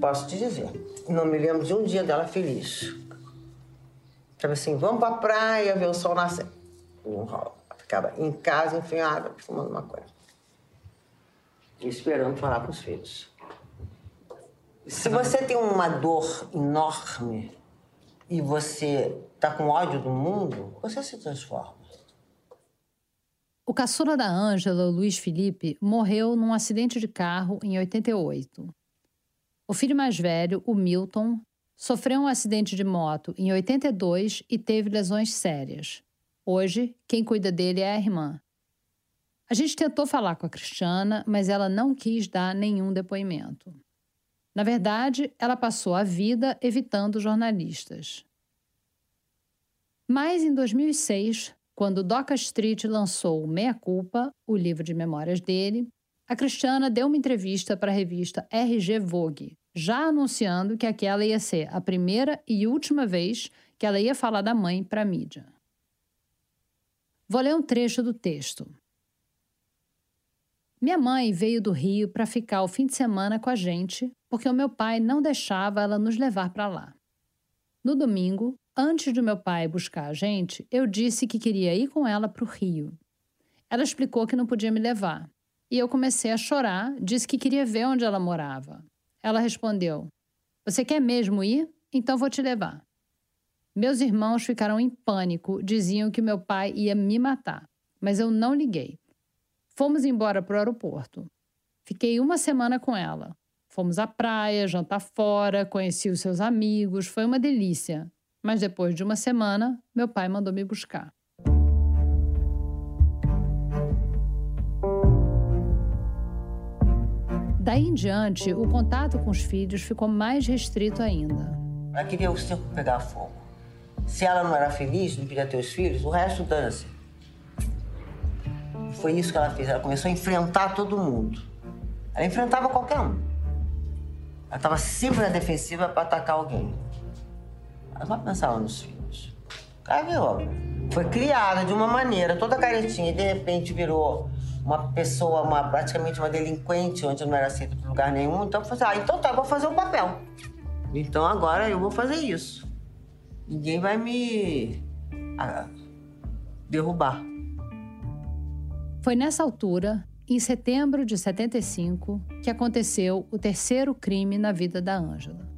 posso te dizer, não me lembro de um dia dela feliz. Tava assim, vamos pra praia ver o sol nascer. Não rola. Ficava em casa, enfiada, fumando maconha. Esperando falar com os filhos. Se você tem uma dor enorme e você tá com ódio do mundo, você se transforma. O caçula da Ângela, Luiz Felipe, morreu num acidente de carro em 88. O filho mais velho, o Milton, sofreu um acidente de moto em 82 e teve lesões sérias. Hoje, quem cuida dele é a irmã. A gente tentou falar com a Cristiana, mas ela não quis dar nenhum depoimento. Na verdade, ela passou a vida evitando jornalistas. Mas em 2006, quando Doca Street lançou Meia Culpa, o livro de memórias dele, a Cristiana deu uma entrevista para a revista RG Vogue, já anunciando que aquela ia ser a primeira e última vez que ela ia falar da mãe para a mídia. Vou ler um trecho do texto. Minha mãe veio do Rio para ficar o fim de semana com a gente, porque o meu pai não deixava ela nos levar para lá. No domingo, antes de meu pai buscar a gente, eu disse que queria ir com ela para o Rio. Ela explicou que não podia me levar. E eu comecei a chorar, disse que queria ver onde ela morava. ela respondeu: Você quer mesmo ir? Então vou te levar. Meus irmãos ficaram em pânico, diziam que meu pai ia me matar, mas eu não liguei. Fomos embora para o aeroporto. Fiquei uma semana com ela. Fomos à praia, jantar fora, conheci os seus amigos, foi uma delícia. Mas depois de uma semana, meu pai mandou me buscar. Daí em diante, o contato com os filhos ficou mais restrito ainda. Ela queria o circo pegar fogo. Se ela não era feliz, não queria ter os filhos, o resto dane-se. Foi isso que ela fez. Ela começou a enfrentar todo mundo. Ela enfrentava qualquer um. Ela estava sempre na defensiva para atacar alguém. Ela não pensava nos filhos. Cara, viu? Foi criada de uma maneira toda caretinha e de repente virou uma pessoa, uma, praticamente uma delinquente, onde não era aceita por lugar nenhum. Então eu falei assim, ah, então tá, vou fazer o papel. Então agora eu vou fazer isso. Ninguém vai me ah, derrubar. Foi nessa altura, em setembro de 75, que aconteceu o terceiro crime na vida da Ângela.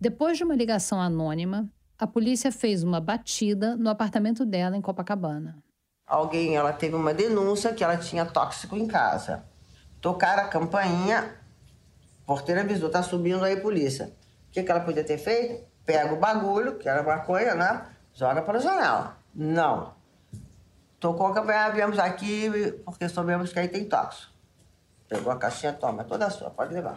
Depois de uma ligação anônima, a polícia fez uma batida no apartamento dela em Copacabana. Alguém, ela teve uma denúncia que ela tinha tóxico em casa. Tocaram a campainha, porteira avisou, tá subindo aí polícia. O que, que ela podia ter feito? Pega o bagulho, que era maconha, né? Joga para a janela. Não. Tocou a campainha, viemos aqui porque soubemos que aí tem tóxico. Pegou a caixinha, toma, é toda sua, pode levar.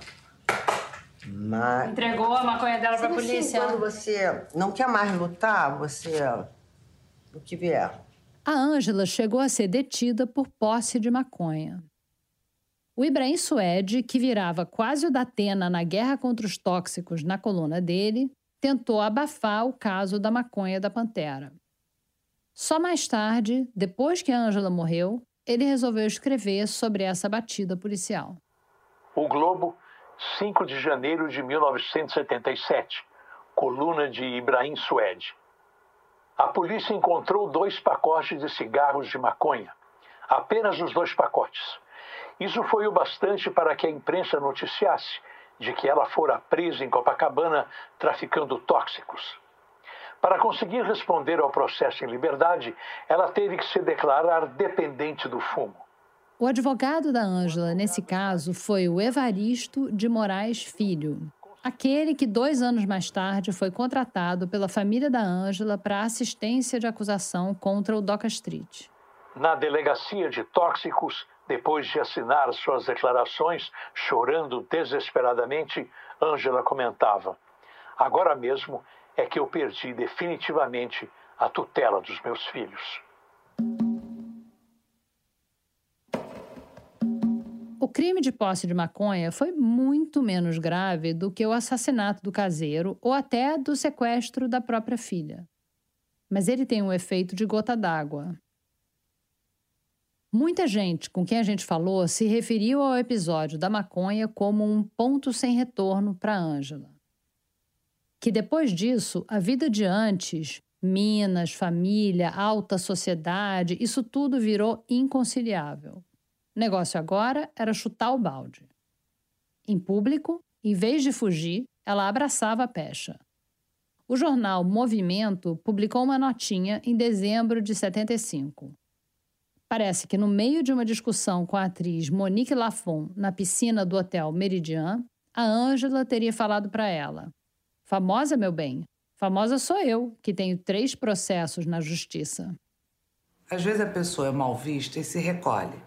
Mas... Entregou a maconha dela pra Sabe assim, polícia. quando você não quer mais lutar, você... O que vier. A Ângela chegou a ser detida por posse de maconha. O Ibrahim Suede, que virava quase o da Atena na guerra contra os tóxicos na coluna dele, tentou abafar o caso da maconha da Pantera. Só mais tarde, depois que a Ângela morreu, ele resolveu escrever sobre essa batida policial. O Globo, 5 de janeiro de 1977. Coluna de Ibrahim Suede. A polícia encontrou dois pacotes de cigarros de maconha. Apenas os dois pacotes. Isso foi o bastante para que a imprensa noticiasse de que ela fora presa em Copacabana traficando tóxicos. Para conseguir responder ao processo em liberdade, ela teve que se declarar dependente do fumo. O advogado da Ângela, nesse caso, foi o Evaristo de Moraes Filho, aquele que dois anos mais tarde foi contratado pela família da Ângela para assistência de acusação contra o Doca Street. Na delegacia de tóxicos, depois de assinar suas declarações, chorando desesperadamente, Ângela comentava: Agora mesmo é que eu perdi definitivamente a tutela dos meus filhos. O crime de posse de maconha foi muito menos grave do que o assassinato do caseiro ou até do sequestro da própria filha. Mas ele tem um efeito de gota d'água. Muita gente com quem a gente falou se referiu ao episódio da maconha como um ponto sem retorno para Ângela. Que depois disso, a vida de antes, Minas, família, alta sociedade, isso tudo virou inconciliável. O negócio agora era chutar o balde. Em público, em vez de fugir, ela abraçava a pecha. O jornal Movimento publicou uma notinha em dezembro de 75. Parece que no meio de uma discussão com a atriz Monique Lafon na piscina do hotel Meridian, a Ângela teria falado para ela: Famosa, meu bem, famosa sou eu, que tenho três processos na justiça. Às vezes a pessoa é mal vista e se recolhe,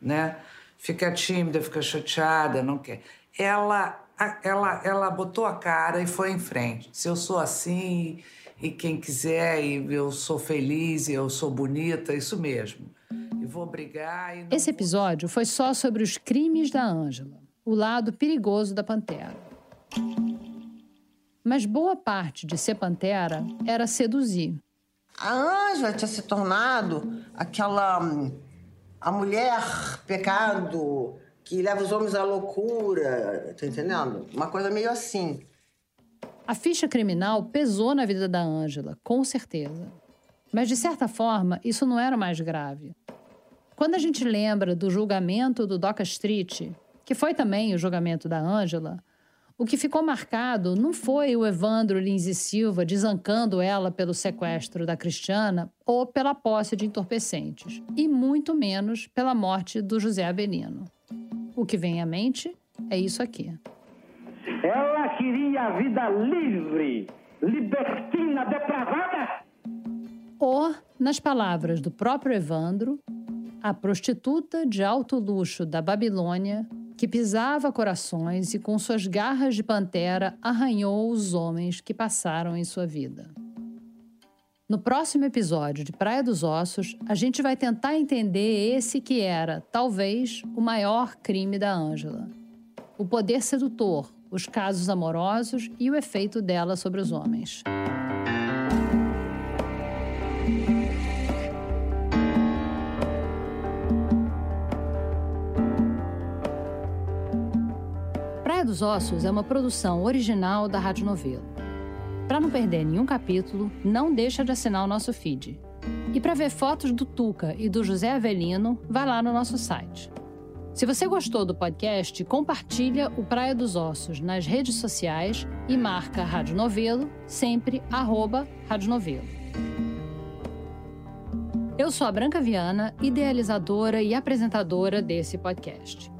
né? Fica tímida, fica chateada, não quer. Ela, ela, ela botou a cara e foi em frente. Se eu sou assim e quem quiser e eu sou feliz e eu sou bonita, isso mesmo. E vou brigar e Esse episódio foi só sobre os crimes da Ângela, o lado perigoso da Pantera. Mas boa parte de ser Pantera era seduzir. A Ângela tinha se tornado aquela. hum, a mulher pecado que leva os homens à loucura, tá entendendo? Uma coisa meio assim. A ficha criminal pesou na vida da Ângela, com certeza. Mas, de certa forma, isso não era o mais grave. Quando a gente lembra do julgamento do Doca Street, que foi também o julgamento da Ângela, O que ficou marcado não foi o Evandro Lins e Silva desancando ela pelo sequestro da Cristiana ou pela posse de entorpecentes, e muito menos pela morte do José Avelino. O que vem à mente é isso aqui. Ela queria a vida livre, libertina, depravada. Ou, nas palavras do próprio Evandro, a prostituta de alto luxo da Babilônia que pisava corações e com suas garras de pantera arranhou os homens que passaram em sua vida. No próximo episódio de Praia dos Ossos, a gente vai tentar entender esse que era, talvez, o maior crime da Ângela. O poder sedutor, os casos amorosos e o efeito dela sobre os homens. Dos Ossos é uma produção original da Rádio Novelo. Para não perder nenhum capítulo, não deixa de assinar o nosso feed. E para ver fotos do Tuca e do José Avelino, vai lá no nosso site. Se você gostou do podcast, compartilha o Praia dos Ossos nas redes sociais e marca Rádio Novelo, sempre arroba Rádio Novelo. Eu sou a Branca Viana, idealizadora e apresentadora desse podcast.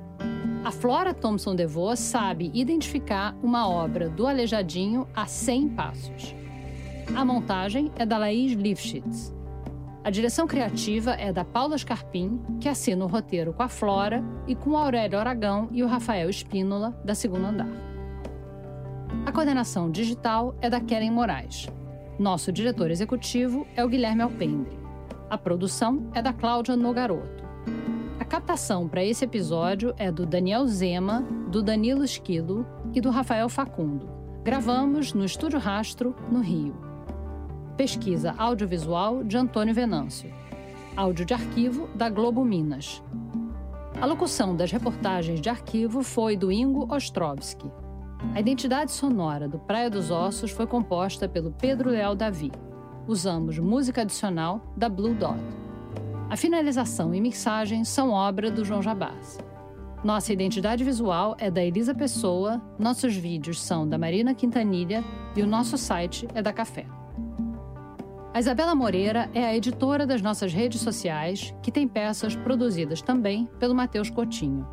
A Flora Thompson DeVoe sabe identificar uma obra do Aleijadinho a 100 passos. A montagem é da Laís Lifshitz. A direção criativa é da Paula Scarpim, que assina o roteiro com a Flora e com o Aurélio Aragão e o Rafael Espínola, da Segundo Andar. A coordenação digital é da Keren Moraes. Nosso diretor executivo é o Guilherme Alpendre. A produção é da Cláudia Nogaroto. Captação para esse episódio é do Daniel Zema, do Danilo Esquilo e do Rafael Facundo. Gravamos no Estúdio Rastro, no Rio. Pesquisa audiovisual de Antônio Venâncio. Áudio de arquivo da Globo Minas. A locução das reportagens de arquivo foi do Ingo Ostrovski. A identidade sonora do Praia dos Ossos foi composta pelo Pedro Leal Davi. Usamos música adicional da Blue Dot. A finalização e mixagem são obra do João Jabás. Nossa identidade visual é da Elisa Pessoa, nossos vídeos são da Marina Quintanilha e o nosso site é da Café. A Isabela Moreira é a editora das nossas redes sociais, que tem peças produzidas também pelo Matheus Coutinho.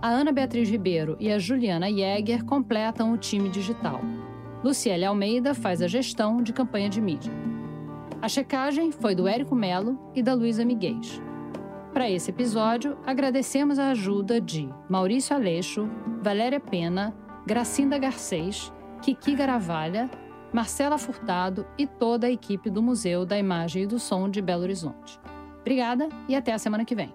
A Ana Beatriz Ribeiro e a Juliana Jäger completam o time digital. Luciele Almeida faz a gestão de campanha de mídia. A checagem foi do Érico Melo e da Luísa Miguel. Para esse episódio, agradecemos a ajuda de Maurício Aleixo, Valéria Pena, Gracinda Garcês, Kiki Garavalha, Marcela Furtado e toda a equipe do Museu da Imagem e do Som de Belo Horizonte. Obrigada e até a semana que vem.